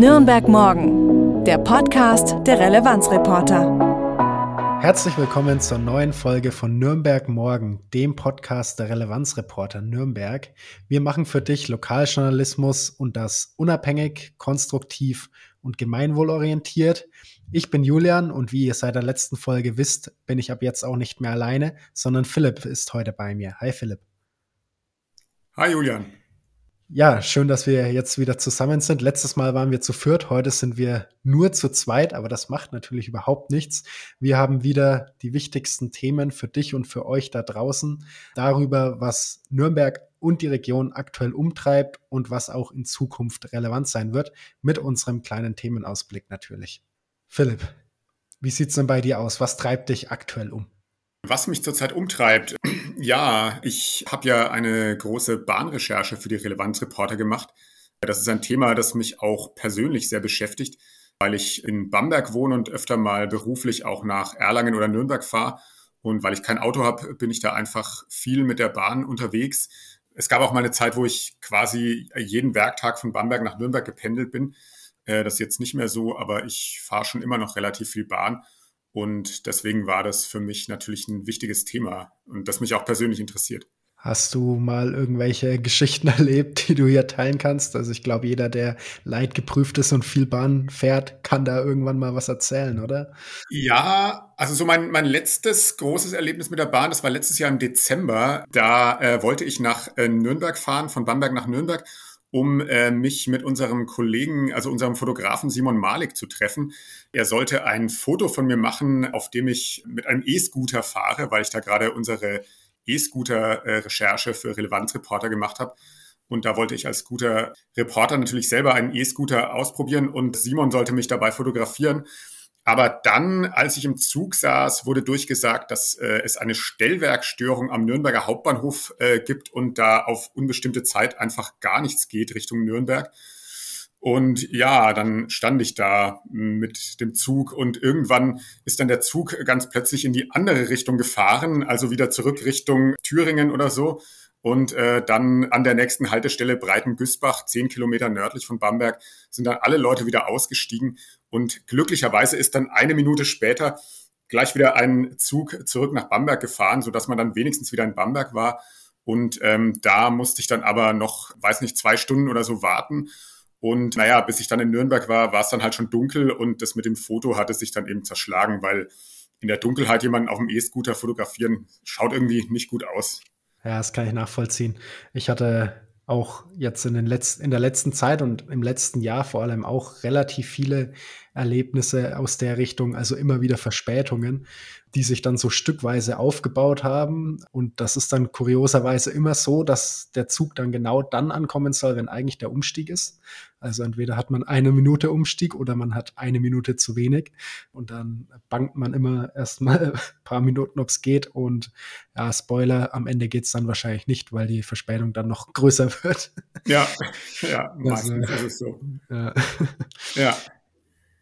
Nürnberg Morgen, der Podcast der Relevanzreporter. Herzlich willkommen zur neuen Folge von Nürnberg Morgen, dem Podcast der Relevanzreporter Nürnberg. Wir machen für dich Lokaljournalismus und das unabhängig, konstruktiv und gemeinwohlorientiert. Ich bin Julian und wie ihr seit der letzten Folge wisst, bin ich ab jetzt auch nicht mehr alleine, sondern Philipp ist heute bei mir. Hi Philipp. Hi Julian. Ja, schön, dass wir jetzt wieder zusammen sind. Letztes Mal waren wir zu viert, heute sind wir nur zu zweit, aber das macht natürlich überhaupt nichts. Wir haben wieder die wichtigsten Themen für dich und für euch da draußen darüber, was Nürnberg und die Region aktuell umtreibt und was auch in Zukunft relevant sein wird, mit unserem kleinen Themenausblick natürlich. Philipp, wie sieht's denn bei dir aus? Was treibt dich aktuell um? Was mich zurzeit umtreibt, ja, ich habe ja eine große Bahnrecherche für die Relevanzreporter gemacht. Das ist ein Thema, das mich auch persönlich sehr beschäftigt, weil ich in Bamberg wohne und öfter mal beruflich auch nach Erlangen oder Nürnberg fahre. Und weil ich kein Auto habe, bin ich da einfach viel mit der Bahn unterwegs. Es gab auch mal eine Zeit, wo ich quasi jeden Werktag von Bamberg nach Nürnberg gependelt bin. Äh, das ist jetzt nicht mehr so, aber ich fahre schon immer noch relativ viel Bahn. Und deswegen war das für mich natürlich ein wichtiges Thema und das mich auch persönlich interessiert. Hast du mal irgendwelche Geschichten erlebt, die du hier teilen kannst? Also ich glaube, jeder, der leidgeprüft ist und viel Bahn fährt, kann da irgendwann mal was erzählen, oder? Ja, also so mein, mein letztes großes Erlebnis mit der Bahn, das war letztes Jahr im Dezember. Da äh, wollte ich nach äh, Nürnberg fahren, von Bamberg nach Nürnberg um äh, mich mit unserem Kollegen, also unserem Fotografen Simon Malik zu treffen. Er sollte ein Foto von mir machen, auf dem ich mit einem E-Scooter fahre, weil ich da gerade unsere E-Scooter-Recherche für Relevanzreporter gemacht habe. Und da wollte ich als guter Reporter natürlich selber einen E-Scooter ausprobieren und Simon sollte mich dabei fotografieren. Aber dann, als ich im Zug saß, wurde durchgesagt, dass äh, es eine Stellwerkstörung am Nürnberger Hauptbahnhof äh, gibt und da auf unbestimmte Zeit einfach gar nichts geht Richtung Nürnberg. Und ja, dann stand ich da mit dem Zug und irgendwann ist dann der Zug ganz plötzlich in die andere Richtung gefahren, also wieder zurück Richtung Thüringen oder so. Und äh, dann an der nächsten Haltestelle Breiten-Güßbach, zehn Kilometer nördlich von Bamberg, sind dann alle Leute wieder ausgestiegen. Und glücklicherweise ist dann eine Minute später gleich wieder ein Zug zurück nach Bamberg gefahren, sodass man dann wenigstens wieder in Bamberg war. Und ähm, da musste ich dann aber noch, weiß nicht, zwei Stunden oder so warten. Und naja, bis ich dann in Nürnberg war, war es dann halt schon dunkel und das mit dem Foto hatte sich dann eben zerschlagen, weil in der Dunkelheit jemanden auf dem E-Scooter fotografieren, schaut irgendwie nicht gut aus. Ja, das kann ich nachvollziehen. Ich hatte auch jetzt in, den letzten, in der letzten Zeit und im letzten Jahr vor allem auch relativ viele Erlebnisse aus der Richtung, also immer wieder Verspätungen, die sich dann so stückweise aufgebaut haben. Und das ist dann kurioserweise immer so, dass der Zug dann genau dann ankommen soll, wenn eigentlich der Umstieg ist. Also entweder hat man eine Minute Umstieg oder man hat eine Minute zu wenig. Und dann bangt man immer erstmal ein paar Minuten, ob es geht. Und ja, Spoiler, am Ende geht es dann wahrscheinlich nicht, weil die Verspätung dann noch größer wird. Ja, ja, meistens also, ist es so. Ja. ja.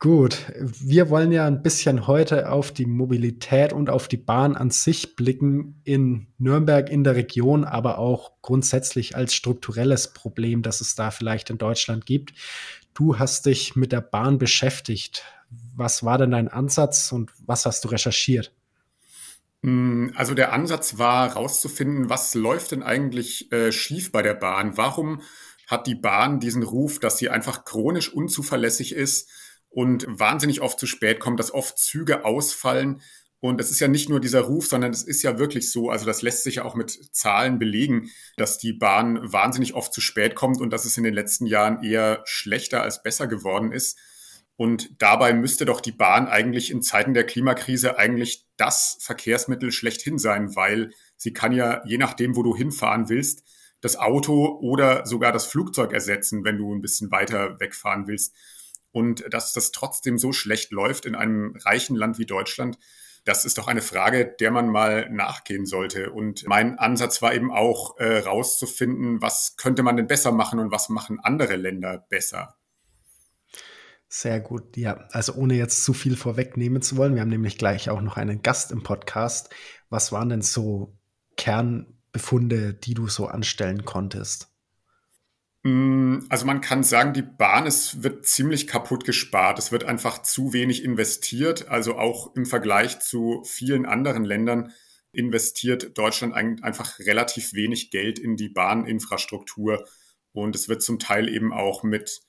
Gut, wir wollen ja ein bisschen heute auf die Mobilität und auf die Bahn an sich blicken in Nürnberg, in der Region, aber auch grundsätzlich als strukturelles Problem, das es da vielleicht in Deutschland gibt. Du hast dich mit der Bahn beschäftigt. Was war denn dein Ansatz und was hast du recherchiert? Mm, also der Ansatz war herauszufinden, was läuft denn eigentlich äh, schief bei der Bahn? Warum hat die Bahn diesen Ruf, dass sie einfach chronisch unzuverlässig ist? Und wahnsinnig oft zu spät kommt, dass oft Züge ausfallen. Und es ist ja nicht nur dieser Ruf, sondern es ist ja wirklich so, also das lässt sich ja auch mit Zahlen belegen, dass die Bahn wahnsinnig oft zu spät kommt und dass es in den letzten Jahren eher schlechter als besser geworden ist. Und dabei müsste doch die Bahn eigentlich in Zeiten der Klimakrise eigentlich das Verkehrsmittel schlechthin sein, weil sie kann ja, je nachdem, wo du hinfahren willst, das Auto oder sogar das Flugzeug ersetzen, wenn du ein bisschen weiter wegfahren willst. Und dass das trotzdem so schlecht läuft in einem reichen Land wie Deutschland, das ist doch eine Frage, der man mal nachgehen sollte. Und mein Ansatz war eben auch äh, rauszufinden, was könnte man denn besser machen und was machen andere Länder besser. Sehr gut, ja. Also ohne jetzt zu viel vorwegnehmen zu wollen, wir haben nämlich gleich auch noch einen Gast im Podcast. Was waren denn so Kernbefunde, die du so anstellen konntest? Mm, also man kann sagen, die Bahn es wird ziemlich kaputt gespart. Es wird einfach zu wenig investiert. Also auch im Vergleich zu vielen anderen Ländern investiert Deutschland einfach relativ wenig Geld in die Bahninfrastruktur. Und es wird zum Teil eben auch mit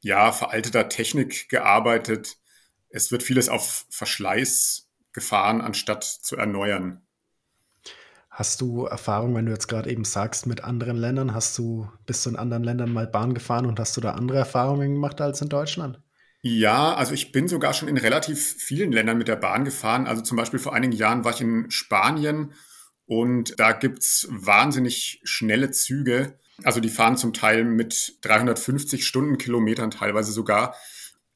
ja, veralteter Technik gearbeitet. Es wird vieles auf Verschleiß gefahren, anstatt zu erneuern. Hast du Erfahrung, wenn du jetzt gerade eben sagst, mit anderen Ländern? Hast du, bist du in anderen Ländern mal Bahn gefahren und hast du da andere Erfahrungen gemacht als in Deutschland? Ja, also ich bin sogar schon in relativ vielen Ländern mit der Bahn gefahren. Also zum Beispiel vor einigen Jahren war ich in Spanien und da gibt es wahnsinnig schnelle Züge. Also die fahren zum Teil mit 350 Stundenkilometern teilweise sogar.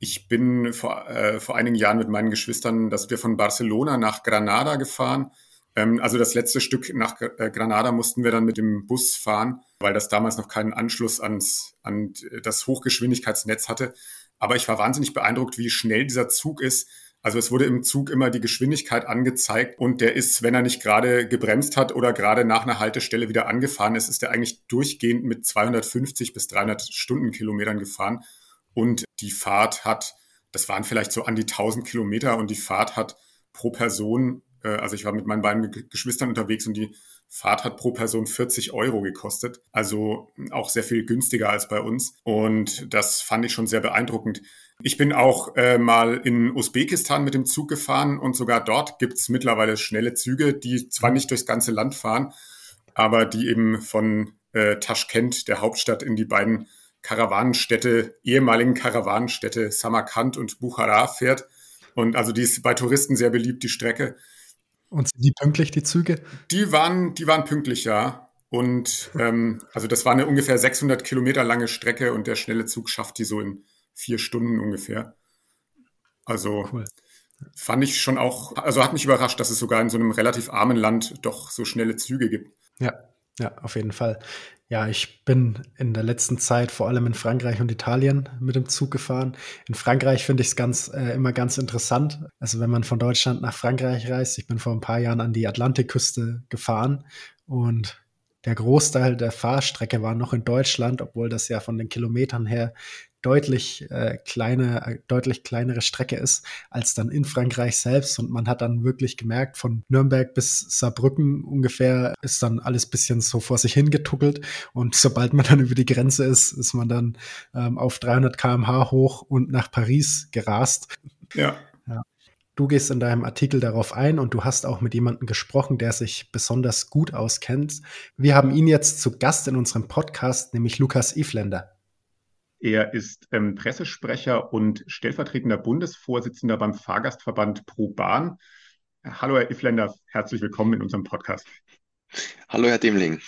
Ich bin vor, äh, vor einigen Jahren mit meinen Geschwistern, dass wir von Barcelona nach Granada gefahren also das letzte Stück nach äh, Granada mussten wir dann mit dem Bus fahren, weil das damals noch keinen Anschluss ans, an das Hochgeschwindigkeitsnetz hatte. Aber ich war wahnsinnig beeindruckt, wie schnell dieser Zug ist. Also es wurde im Zug immer die Geschwindigkeit angezeigt und der ist, wenn er nicht gerade gebremst hat oder gerade nach einer Haltestelle wieder angefahren ist, ist er eigentlich durchgehend mit 250 bis 300 Stundenkilometern gefahren. Und die Fahrt hat, das waren vielleicht so an die 1000 Kilometer und die Fahrt hat pro Person äh, also ich war mit meinen beiden Geschwistern unterwegs und die Fahrt hat pro Person 40 Euro gekostet. Also auch sehr viel günstiger als bei uns. Und das fand ich schon sehr beeindruckend. Ich bin auch äh, mal in Usbekistan mit dem Zug gefahren und sogar dort gibt's mittlerweile schnelle Züge, die zwar nicht durchs ganze Land fahren, aber die eben von äh, Taschkent, der Hauptstadt, in die beiden Karawanenstädte, ehemaligen Karawanenstädte Samarkand und Bukhara fährt. Und also die ist bei Touristen sehr beliebt, die Strecke. Und sind die pünktlich, die Züge? Die waren, die waren pünktlich, ja. Und ähm, also das war eine ungefähr 600 Kilometer lange Strecke und der schnelle Zug schafft die so in vier Stunden ungefähr. Also cool. fand ich schon auch, also hat mich überrascht, dass es sogar in so einem relativ armen Land doch so schnelle Züge gibt. Ja, ja, auf jeden Fall. Ja, ich bin in der letzten Zeit vor allem in Frankreich und Italien mit dem Zug gefahren. In Frankreich finde ich es ganz, äh, immer ganz interessant. Also wenn man von Deutschland nach Frankreich reist, ich bin vor ein paar Jahren an die Atlantikküste gefahren und der Großteil der Fahrstrecke war noch in Deutschland, obwohl das ja von den Kilometern her deutlich äh, kleine, äh, deutlich kleinere Strecke ist als dann in Frankreich selbst. Und man hat dann wirklich gemerkt, von Nürnberg bis Saarbrücken ungefähr ist dann alles bisschen so vor sich hingetuckelt. Und sobald man dann über die Grenze ist, ist man dann ähm, auf 300 kmh hoch und nach Paris gerast. Ja. Du gehst in deinem Artikel darauf ein und du hast auch mit jemandem gesprochen, der sich besonders gut auskennt. Wir haben ihn jetzt zu Gast in unserem Podcast, nämlich Lukas Ifländer. Er ist ähm, Pressesprecher und stellvertretender Bundesvorsitzender beim Fahrgastverband Pro Bahn. Hallo, Herr Ifländer, herzlich willkommen in unserem Podcast. Hallo, Herr Demling.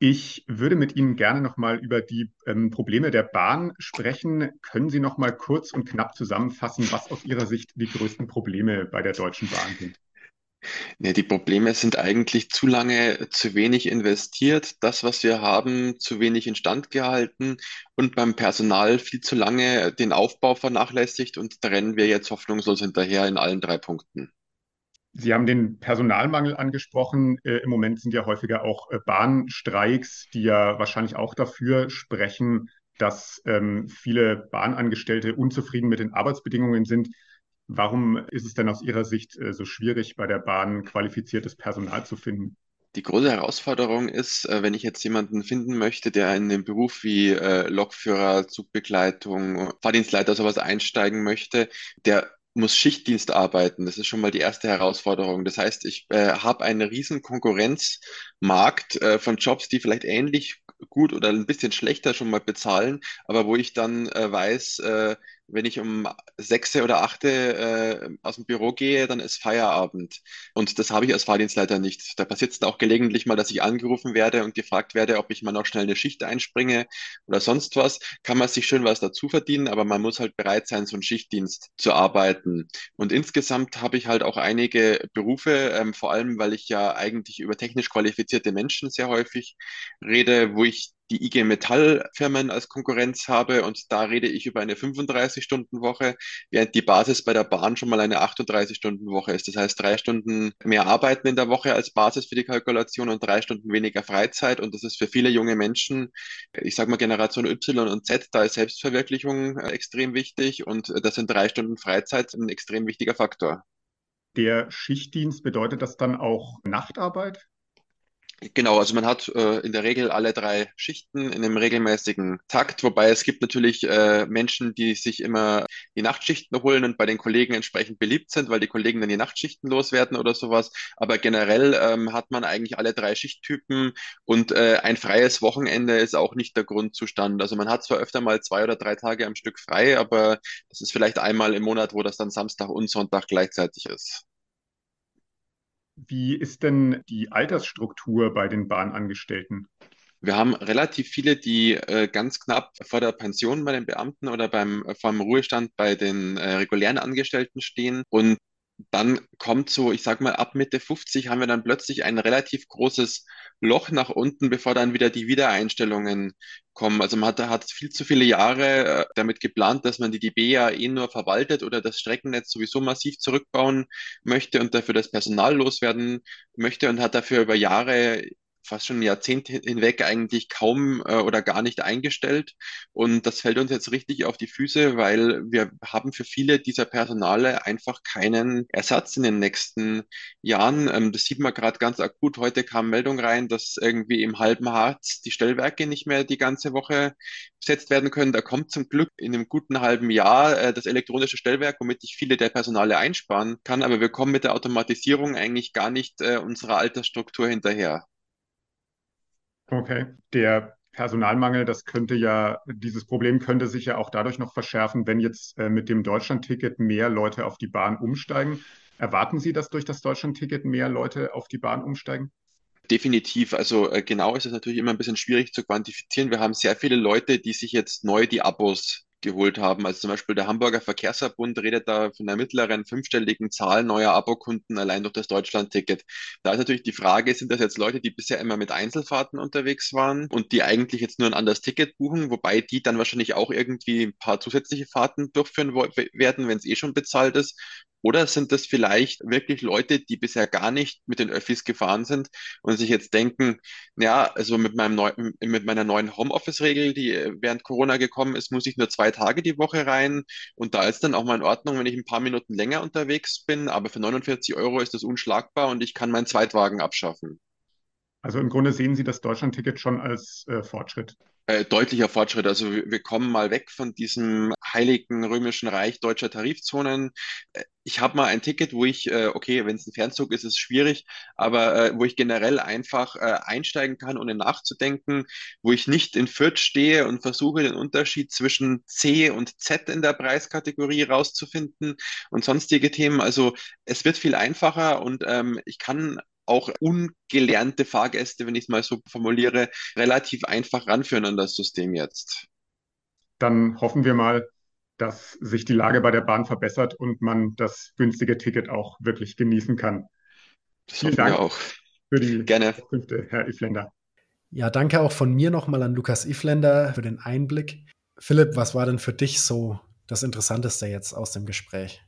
Ich würde mit Ihnen gerne nochmal über die ähm, Probleme der Bahn sprechen. Können Sie nochmal kurz und knapp zusammenfassen, was aus Ihrer Sicht die größten Probleme bei der Deutschen Bahn sind? Ja, die Probleme sind eigentlich zu lange zu wenig investiert, das, was wir haben, zu wenig instand gehalten und beim Personal viel zu lange den Aufbau vernachlässigt und da rennen wir jetzt hoffnungslos hinterher in allen drei Punkten. Sie haben den Personalmangel angesprochen. Äh, Im Moment sind ja häufiger auch äh, Bahnstreiks, die ja wahrscheinlich auch dafür sprechen, dass ähm, viele Bahnangestellte unzufrieden mit den Arbeitsbedingungen sind. Warum ist es denn aus Ihrer Sicht äh, so schwierig, bei der Bahn qualifiziertes Personal zu finden? Die große Herausforderung ist, äh, wenn ich jetzt jemanden finden möchte, der in den Beruf wie äh, Lokführer, Zugbegleitung, Fahrdienstleiter sowas einsteigen möchte, der muss Schichtdienst arbeiten. Das ist schon mal die erste Herausforderung. Das heißt, ich äh, habe einen riesen Konkurrenzmarkt äh, von Jobs, die vielleicht ähnlich gut oder ein bisschen schlechter schon mal bezahlen, aber wo ich dann äh, weiß, äh, wenn ich um sechs oder acht äh, aus dem Büro gehe, dann ist Feierabend. Und das habe ich als Fahrdienstleiter nicht. Da passiert es auch gelegentlich mal, dass ich angerufen werde und gefragt werde, ob ich mal noch schnell eine Schicht einspringe oder sonst was. Kann man sich schön was dazu verdienen, aber man muss halt bereit sein, so einen Schichtdienst zu arbeiten. Und insgesamt habe ich halt auch einige Berufe, ähm, vor allem weil ich ja eigentlich über technisch qualifizierte Menschen sehr häufig rede, wo ich die IG Metall-Firmen als Konkurrenz habe und da rede ich über eine 35-Stunden-Woche, während die Basis bei der Bahn schon mal eine 38-Stunden-Woche ist. Das heißt, drei Stunden mehr Arbeiten in der Woche als Basis für die Kalkulation und drei Stunden weniger Freizeit. Und das ist für viele junge Menschen, ich sage mal Generation Y und Z, da ist Selbstverwirklichung äh, extrem wichtig und das sind drei Stunden Freizeit ein extrem wichtiger Faktor. Der Schichtdienst bedeutet das dann auch Nachtarbeit? Genau, also man hat äh, in der Regel alle drei Schichten in einem regelmäßigen Takt, wobei es gibt natürlich äh, Menschen, die sich immer die Nachtschichten holen und bei den Kollegen entsprechend beliebt sind, weil die Kollegen dann die Nachtschichten loswerden oder sowas. Aber generell ähm, hat man eigentlich alle drei Schichttypen und äh, ein freies Wochenende ist auch nicht der Grundzustand. Also man hat zwar öfter mal zwei oder drei Tage am Stück frei, aber das ist vielleicht einmal im Monat, wo das dann Samstag und Sonntag gleichzeitig ist. Wie ist denn die Altersstruktur bei den Bahnangestellten? Wir haben relativ viele, die äh, ganz knapp vor der Pension bei den Beamten oder beim, äh, vor dem Ruhestand bei den äh, regulären Angestellten stehen. Und dann kommt so, ich sag mal, ab Mitte 50 haben wir dann plötzlich ein relativ großes Loch nach unten, bevor dann wieder die Wiedereinstellungen kommen. Also man hat, hat viel zu viele Jahre äh, damit geplant, dass man die DB ja eh nur verwaltet oder das Streckennetz sowieso massiv zurückbauen möchte und dafür das Personal loswerden möchte und hat dafür über Jahre fast schon ein Jahrzehnt hinweg eigentlich kaum äh, oder gar nicht eingestellt. Und das fällt uns jetzt richtig auf die Füße, weil wir haben für viele dieser Personale einfach keinen Ersatz in den nächsten Jahren. Ähm, das sieht man gerade ganz akut. Heute kam Meldung rein, dass irgendwie im halben Harz die Stellwerke nicht mehr die ganze Woche besetzt werden können. Da kommt zum Glück in einem guten halben Jahr äh, das elektronische Stellwerk, womit ich viele der Personale einsparen kann. Aber wir kommen mit der Automatisierung eigentlich gar nicht äh, unserer Altersstruktur hinterher. Okay, der Personalmangel, das könnte ja, dieses Problem könnte sich ja auch dadurch noch verschärfen, wenn jetzt äh, mit dem Deutschlandticket mehr Leute auf die Bahn umsteigen. Erwarten Sie, dass durch das Deutschlandticket mehr Leute auf die Bahn umsteigen? Definitiv. Also äh, genau ist es natürlich immer ein bisschen schwierig zu quantifizieren. Wir haben sehr viele Leute, die sich jetzt neu die Abos geholt haben. Also zum Beispiel der Hamburger Verkehrsverbund redet da von einer mittleren fünfstelligen Zahl neuer Abokunden allein durch das Deutschlandticket. Da ist natürlich die Frage, sind das jetzt Leute, die bisher immer mit Einzelfahrten unterwegs waren und die eigentlich jetzt nur ein anderes Ticket buchen, wobei die dann wahrscheinlich auch irgendwie ein paar zusätzliche Fahrten durchführen werden, wenn es eh schon bezahlt ist. Oder sind das vielleicht wirklich Leute, die bisher gar nicht mit den Öffis gefahren sind und sich jetzt denken, ja, also mit meinem neu, mit meiner neuen Homeoffice-Regel, die äh, während Corona gekommen ist, muss ich nur zwei Tage die Woche rein. Und da ist dann auch mal in Ordnung, wenn ich ein paar Minuten länger unterwegs bin. Aber für 49 Euro ist das unschlagbar und ich kann meinen Zweitwagen abschaffen. Also im Grunde sehen Sie das Deutschlandticket schon als äh, Fortschritt. Äh, deutlicher Fortschritt. Also wir, kommen mal weg von diesem heiligen römischen Reich deutscher Tarifzonen. Äh, ich habe mal ein Ticket, wo ich, äh, okay, wenn es ein Fernzug ist, ist es schwierig, aber wo ich generell einfach einsteigen kann, ohne nachzudenken, wo ich nicht in Fürth stehe und versuche, den Unterschied zwischen C und Z in der Preiskategorie rauszufinden und sonstige Themen. Also es wird viel einfacher und ähm, ich kann auch ungelernte Fahrgäste, wenn ich es mal so formuliere, relativ einfach ranführen an das System jetzt. Dann hoffen wir mal, dass sich die Lage bei der Bahn verbessert und man das günstige Ticket auch wirklich genießen kann. Das Vielen Dank auch. für die Gerne. Künfte, Herr Ifländer. Ja, danke auch von mir nochmal an Lukas Ifländer für den Einblick. Philipp, was war denn für dich so das Interessanteste jetzt aus dem Gespräch?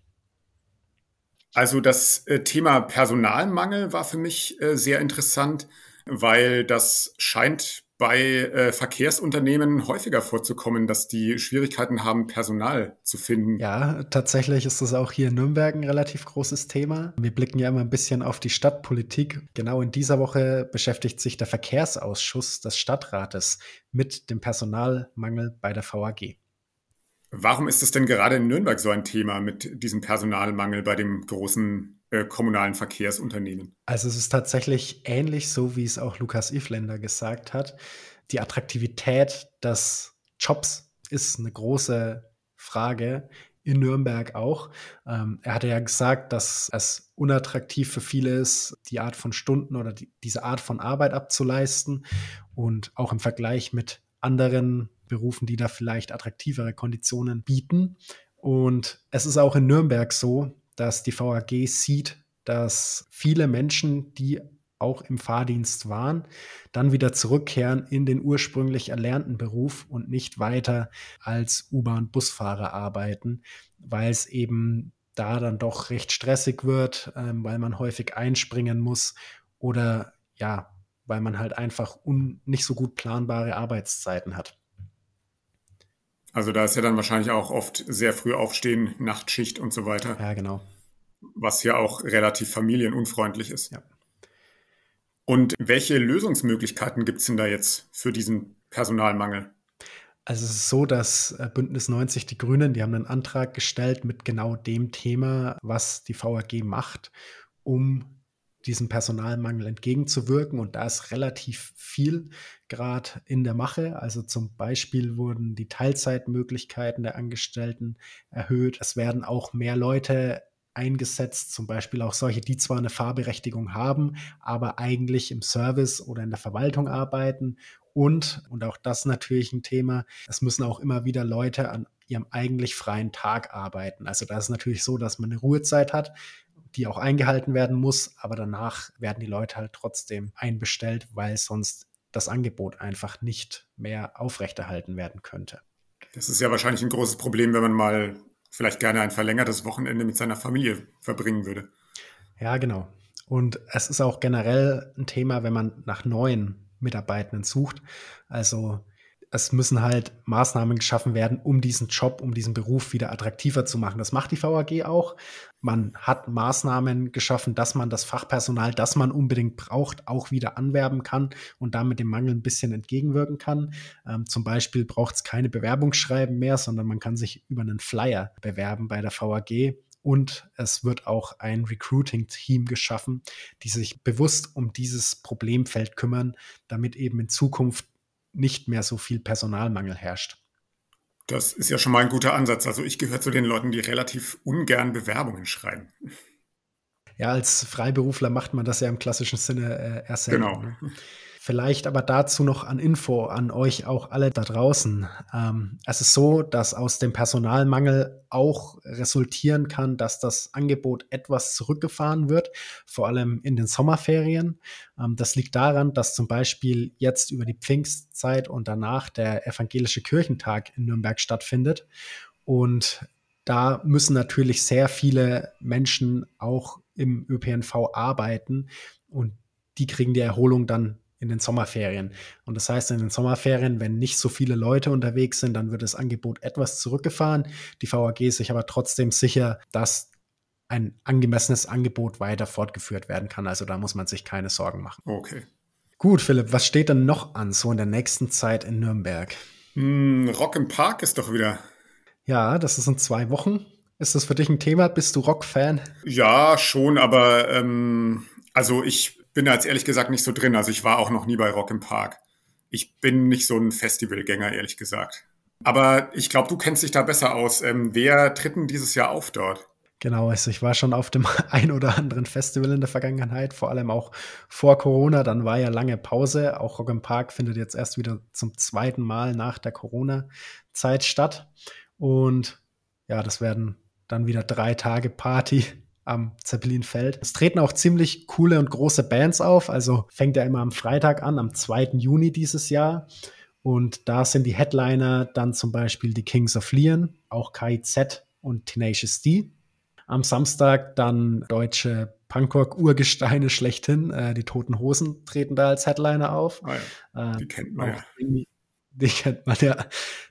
Also das äh, Thema Personalmangel war für mich äh, sehr interessant, weil das scheint bei äh, Verkehrsunternehmen häufiger vorzukommen, dass die Schwierigkeiten haben, Personal zu finden. Ja, tatsächlich ist das auch hier in Nürnberg ein relativ großes Thema. Wir blicken ja immer ein bisschen auf die Stadtpolitik. Genau in dieser Woche beschäftigt sich der Verkehrsausschuss des Stadtrates mit dem Personalmangel bei der VAG. Warum ist es denn gerade in Nürnberg so ein Thema mit diesem Personalmangel bei dem großen äh, kommunalen Verkehrsunternehmen? Also es ist tatsächlich ähnlich so, wie es auch Lukas Ifländer gesagt hat. Die Attraktivität des Jobs ist eine große Frage in Nürnberg auch. Ähm, er hatte ja gesagt, dass es unattraktiv für viele ist, die Art von Stunden oder die, diese Art von Arbeit abzuleisten und auch im Vergleich mit anderen Berufen, die da vielleicht attraktivere Konditionen bieten. Und es ist auch in Nürnberg so, dass die VAG sieht, dass viele Menschen, die auch im Fahrdienst waren, dann wieder zurückkehren in den ursprünglich erlernten Beruf und nicht weiter als U-Bahn-Busfahrer arbeiten, weil es eben da dann doch recht stressig wird, ähm, weil man häufig einspringen muss oder ja, weil man halt einfach nicht so gut planbare Arbeitszeiten hat. Also da ist ja dann wahrscheinlich auch oft sehr früh aufstehen, Nachtschicht und so weiter. Ja, genau. Was ja auch relativ familienunfreundlich ist. Ja. Und welche Lösungsmöglichkeiten gibt es denn da jetzt für diesen Personalmangel? Also es ist so, dass äh, Bündnis 90 Die Grünen, die haben einen Antrag gestellt mit genau dem Thema, was die VAG macht, um diesem Personalmangel entgegenzuwirken. Und da ist relativ viel gerade in der Mache. Also zum Beispiel wurden die Teilzeitmöglichkeiten der Angestellten erhöht. Es werden auch mehr Leute eingesetzt, zum Beispiel auch solche, die zwar eine Fahrberechtigung haben, aber eigentlich im Service oder in der Verwaltung arbeiten. Und, und auch das natürlich ein Thema, es müssen auch immer wieder Leute an ihrem eigentlich freien Tag arbeiten. Also da ist natürlich so, dass man eine Ruhezeit hat, die auch eingehalten werden muss, aber danach werden die Leute halt trotzdem einbestellt, weil sonst das Angebot einfach nicht mehr aufrechterhalten werden könnte. Das ist ja wahrscheinlich ein großes Problem, wenn man mal vielleicht gerne ein verlängertes Wochenende mit seiner Familie verbringen würde. Ja, genau. Und es ist auch generell ein Thema, wenn man nach neuen Mitarbeitenden sucht. Also es müssen halt Maßnahmen geschaffen werden, um diesen Job, um diesen Beruf wieder attraktiver zu machen. Das macht die VAG auch. Man hat Maßnahmen geschaffen, dass man das Fachpersonal, das man unbedingt braucht, auch wieder anwerben kann und damit dem Mangel ein bisschen entgegenwirken kann. Ähm, zum Beispiel braucht es keine Bewerbungsschreiben mehr, sondern man kann sich über einen Flyer bewerben bei der VAG. Und es wird auch ein Recruiting-Team geschaffen, die sich bewusst um dieses Problemfeld kümmern, damit eben in Zukunft nicht mehr so viel Personalmangel herrscht. Das ist ja schon mal ein guter Ansatz. Also ich gehöre zu den Leuten, die relativ ungern Bewerbungen schreiben. Ja, als Freiberufler macht man das ja im klassischen Sinne äh, erst selten. Genau. Ne? Vielleicht aber dazu noch an Info an euch auch alle da draußen. Ähm, es ist so, dass aus dem Personalmangel auch resultieren kann, dass das Angebot etwas zurückgefahren wird, vor allem in den Sommerferien. Ähm, das liegt daran, dass zum Beispiel jetzt über die Pfingstzeit und danach der evangelische Kirchentag in Nürnberg stattfindet. Und da müssen natürlich sehr viele Menschen auch im ÖPNV arbeiten und die kriegen die Erholung dann in den Sommerferien. Und das heißt, in den Sommerferien, wenn nicht so viele Leute unterwegs sind, dann wird das Angebot etwas zurückgefahren. Die VAG ist sich aber trotzdem sicher, dass ein angemessenes Angebot weiter fortgeführt werden kann. Also da muss man sich keine Sorgen machen. Okay. Gut, Philipp, was steht denn noch an so in der nächsten Zeit in Nürnberg? Mm, Rock im Park ist doch wieder. Ja, das ist in zwei Wochen. Ist das für dich ein Thema? Bist du Rock-Fan? Ja, schon, aber ähm, also ich bin da jetzt ehrlich gesagt nicht so drin. Also ich war auch noch nie bei Rock im Park. Ich bin nicht so ein Festivalgänger, ehrlich gesagt. Aber ich glaube, du kennst dich da besser aus. Ähm, wer tritt denn dieses Jahr auf dort? Genau, also ich war schon auf dem ein oder anderen Festival in der Vergangenheit, vor allem auch vor Corona. Dann war ja lange Pause. Auch Rock im Park findet jetzt erst wieder zum zweiten Mal nach der Corona-Zeit statt. Und ja, das werden dann wieder drei Tage Party am Zeppelinfeld. Es treten auch ziemlich coole und große Bands auf. Also fängt er immer am Freitag an, am 2. Juni dieses Jahr. Und da sind die Headliner dann zum Beispiel die Kings of Leon, auch KIZ und Tenacious D. Am Samstag dann deutsche Punkrock-Urgesteine schlechthin, äh, die Toten Hosen treten da als Headliner auf. Oh ja, die äh, kennt man ja. Die kennt man ja.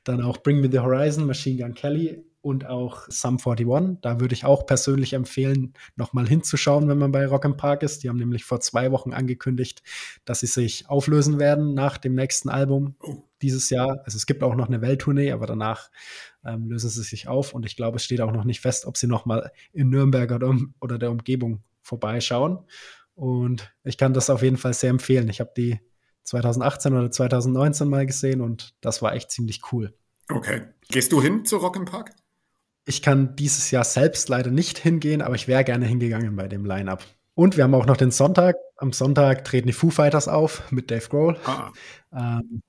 Dann auch Bring Me the Horizon, Machine Gun Kelly und auch Sum 41. Da würde ich auch persönlich empfehlen, nochmal hinzuschauen, wenn man bei Rock im Park ist. Die haben nämlich vor zwei Wochen angekündigt, dass sie sich auflösen werden nach dem nächsten Album oh. dieses Jahr. Also es gibt auch noch eine Welttournee, aber danach ähm, lösen sie sich auf. Und ich glaube, es steht auch noch nicht fest, ob sie nochmal in Nürnberg oder, oder der Umgebung vorbeischauen. Und ich kann das auf jeden Fall sehr empfehlen. Ich habe die 2018 oder 2019 mal gesehen und das war echt ziemlich cool. Okay. Gehst du hin zu Rock im Park? Ich kann dieses Jahr selbst leider nicht hingehen, aber ich wäre gerne hingegangen bei dem Line-Up. Und wir haben auch noch den Sonntag. Am Sonntag treten die Foo Fighters auf mit Dave Grohl. Ah. Ähm,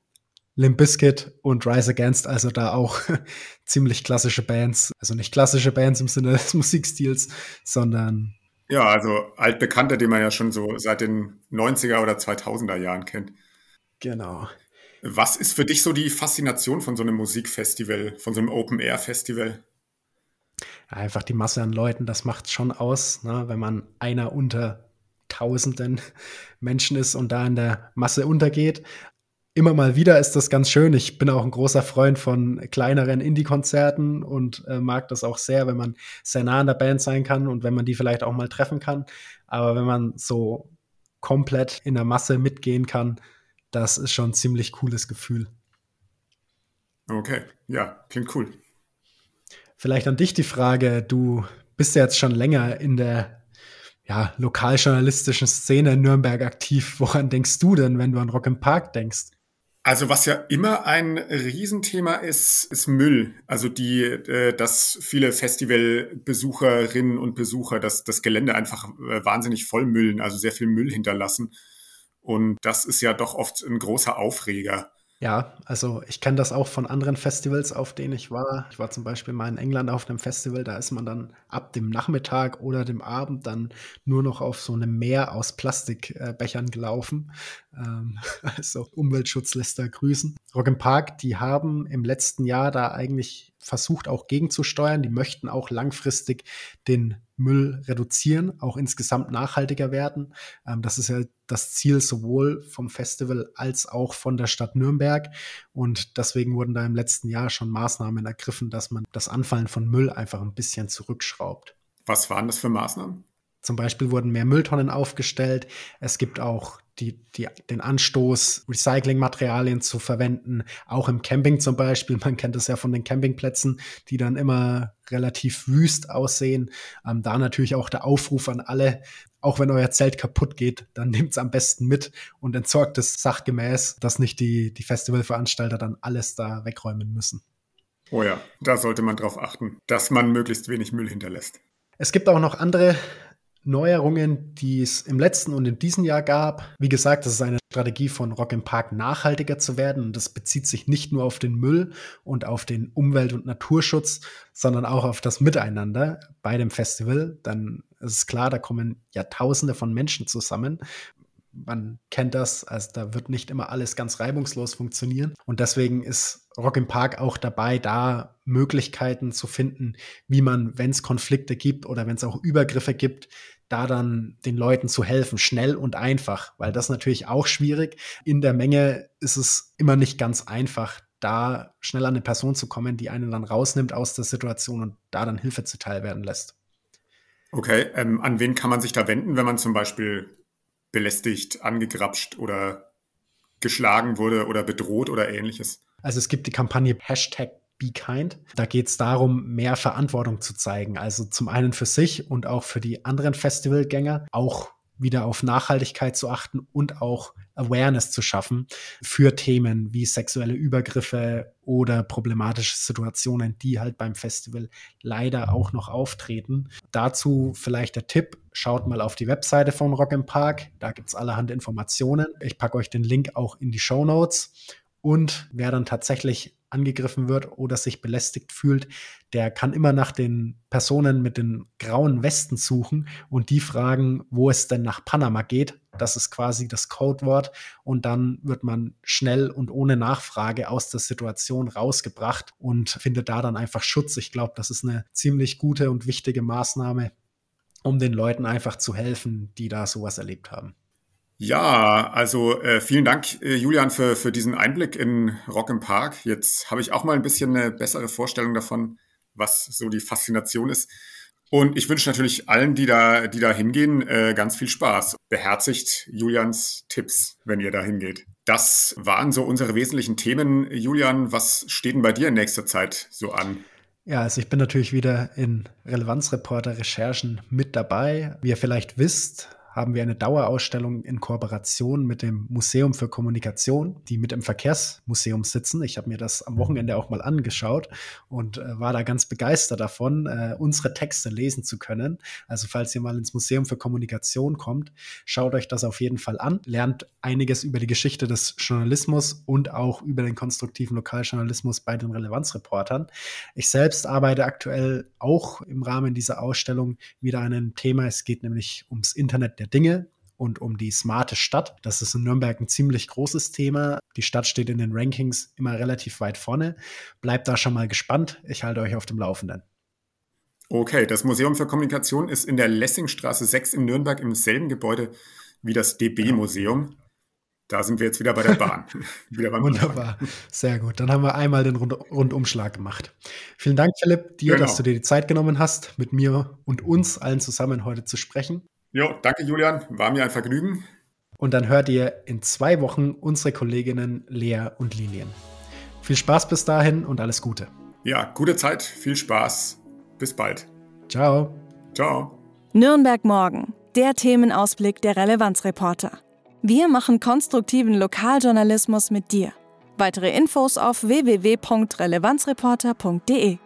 Limp Bizkit und Rise Against, also da auch ziemlich klassische Bands. Also nicht klassische Bands im Sinne des Musikstils, sondern Ja, also altbekannter, den man ja schon so seit den 90er oder 2000er Jahren kennt. Genau. Was ist für dich so die Faszination von so einem Musikfestival, von so einem Open-Air-Festival? Einfach die Masse an Leuten, das macht schon aus, ne? wenn man einer unter tausenden Menschen ist und da in der Masse untergeht. Immer mal wieder ist das ganz schön. Ich bin auch ein großer Freund von kleineren Indie-Konzerten und äh, mag das auch sehr, wenn man sehr nah an der Band sein kann und wenn man die vielleicht auch mal treffen kann. Aber wenn man so komplett in der Masse mitgehen kann, das ist schon ein ziemlich cooles Gefühl. Okay, ja, klingt cool. Vielleicht an dich die Frage, du bist ja jetzt schon länger in der ja, lokaljournalistischen Szene in Nürnberg aktiv. Woran denkst du denn, wenn du an Rock im Park denkst? Also was ja immer ein Riesenthema ist, ist Müll. Also die, äh, dass viele Festivalbesucherinnen und Besucher das, das Gelände einfach äh, wahnsinnig vollmüllen, also sehr viel Müll hinterlassen. Und das ist ja doch oft ein großer Aufreger. Ja, also ich kenne das auch von anderen Festivals, auf denen ich war. Ich war zum Beispiel mal in England auf einem Festival, da ist man dann ab dem Nachmittag oder dem Abend dann nur noch auf so einem Meer aus Plastikbechern gelaufen. Ähm, also Umweltschutz lässt da grüßen. Rock im Park, die haben im letzten Jahr da eigentlich versucht auch gegenzusteuern. Die möchten auch langfristig den Müll reduzieren, auch insgesamt nachhaltiger werden. Ähm, das ist ja das Ziel sowohl vom Festival als auch von der Stadt Nürnberg. Und deswegen wurden da im letzten Jahr schon Maßnahmen ergriffen, dass man das Anfallen von Müll einfach ein bisschen zurückschraubt. Was waren das für Maßnahmen? Zum Beispiel wurden mehr Mülltonnen aufgestellt. Es gibt auch die, die, den Anstoß, Recyclingmaterialien zu verwenden, auch im Camping zum Beispiel. Man kennt es ja von den Campingplätzen, die dann immer relativ wüst aussehen. Ähm, da natürlich auch der Aufruf an alle, auch wenn euer Zelt kaputt geht, dann nehmt es am besten mit und entsorgt es sachgemäß, dass nicht die, die Festivalveranstalter dann alles da wegräumen müssen. Oh ja, da sollte man darauf achten, dass man möglichst wenig Müll hinterlässt. Es gibt auch noch andere Neuerungen, die es im letzten und in diesem Jahr gab. Wie gesagt, das ist eine Strategie von Rock im Park, nachhaltiger zu werden. Und das bezieht sich nicht nur auf den Müll und auf den Umwelt- und Naturschutz, sondern auch auf das Miteinander bei dem Festival. Dann ist es klar, da kommen ja Tausende von Menschen zusammen. Man kennt das, also da wird nicht immer alles ganz reibungslos funktionieren. Und deswegen ist Rock im Park auch dabei, da Möglichkeiten zu finden, wie man, wenn es Konflikte gibt oder wenn es auch Übergriffe gibt, da dann den Leuten zu helfen, schnell und einfach, weil das natürlich auch schwierig. In der Menge ist es immer nicht ganz einfach, da schnell an eine Person zu kommen, die einen dann rausnimmt aus der Situation und da dann Hilfe zuteil werden lässt. Okay, ähm, an wen kann man sich da wenden, wenn man zum Beispiel belästigt, angegrapscht oder geschlagen wurde oder bedroht oder ähnliches? Also es gibt die Kampagne Hashtag Be Kind. Da geht es darum, mehr Verantwortung zu zeigen. Also zum einen für sich und auch für die anderen Festivalgänger, auch wieder auf Nachhaltigkeit zu achten und auch Awareness zu schaffen für Themen wie sexuelle Übergriffe oder problematische Situationen, die halt beim Festival leider auch noch auftreten. Dazu vielleicht der Tipp, schaut mal auf die Webseite von Rock im Park, da gibt es allerhand Informationen. Ich packe euch den Link auch in die Show Notes. Und wer dann tatsächlich angegriffen wird oder sich belästigt fühlt, der kann immer nach den Personen mit den grauen Westen suchen und die fragen, wo es denn nach Panama geht. Das ist quasi das Codewort und dann wird man schnell und ohne Nachfrage aus der Situation rausgebracht und findet da dann einfach Schutz. Ich glaube, das ist eine ziemlich gute und wichtige Maßnahme, um den Leuten einfach zu helfen, die da sowas erlebt haben. Ja, also äh, vielen Dank, äh, Julian, für, für diesen Einblick in Rock im Park. Jetzt habe ich auch mal ein bisschen eine bessere Vorstellung davon, was so die Faszination ist. Und ich wünsche natürlich allen, die da, die da hingehen, äh, ganz viel Spaß. Beherzigt Julians Tipps, wenn ihr da hingeht. Das waren so unsere wesentlichen Themen. Julian, was steht denn bei dir in nächster Zeit so an? Ja, also ich bin natürlich wieder in Relevanzreporter-Recherchen mit dabei. Wie ihr vielleicht wisst, haben wir eine Dauerausstellung in Kooperation mit dem Museum für Kommunikation, die mit im Verkehrsmuseum sitzen. Ich habe mir das am Wochenende auch mal angeschaut und äh, war da ganz begeistert davon, äh, unsere Texte lesen zu können. Also falls ihr mal ins Museum für Kommunikation kommt, schaut euch das auf jeden Fall an, lernt einiges über die Geschichte des Journalismus und auch über den konstruktiven Lokaljournalismus bei den Relevanzreportern. Ich selbst arbeite aktuell auch im Rahmen dieser Ausstellung wieder an einem Thema. Es geht nämlich ums Internet der Dinge und um die smarte Stadt. Das ist in Nürnberg ein ziemlich großes Thema. Die Stadt steht in den Rankings immer relativ weit vorne. Bleibt da schon mal gespannt. Ich halte euch auf dem Laufenden. Okay, das Museum für Kommunikation ist in der Lessingstraße 6 in Nürnberg im selben Gebäude wie das DB-Museum. Da sind wir jetzt wieder bei der Bahn. wieder Wunderbar, sehr gut. Dann haben wir einmal den Rund Rundumschlag gemacht. Vielen Dank, Philipp, dir, genau. dass du dir die Zeit genommen hast, mit mir und uns allen zusammen heute zu sprechen. Jo, danke, Julian. War mir ein Vergnügen. Und dann hört ihr in zwei Wochen unsere Kolleginnen Lea und Lilien. Viel Spaß bis dahin und alles Gute. Ja, gute Zeit, viel Spaß. Bis bald. Ciao. Ciao. Nürnberg morgen, der Themenausblick der Relevanzreporter. Wir machen konstruktiven Lokaljournalismus mit dir. Weitere Infos auf www.relevanzreporter.de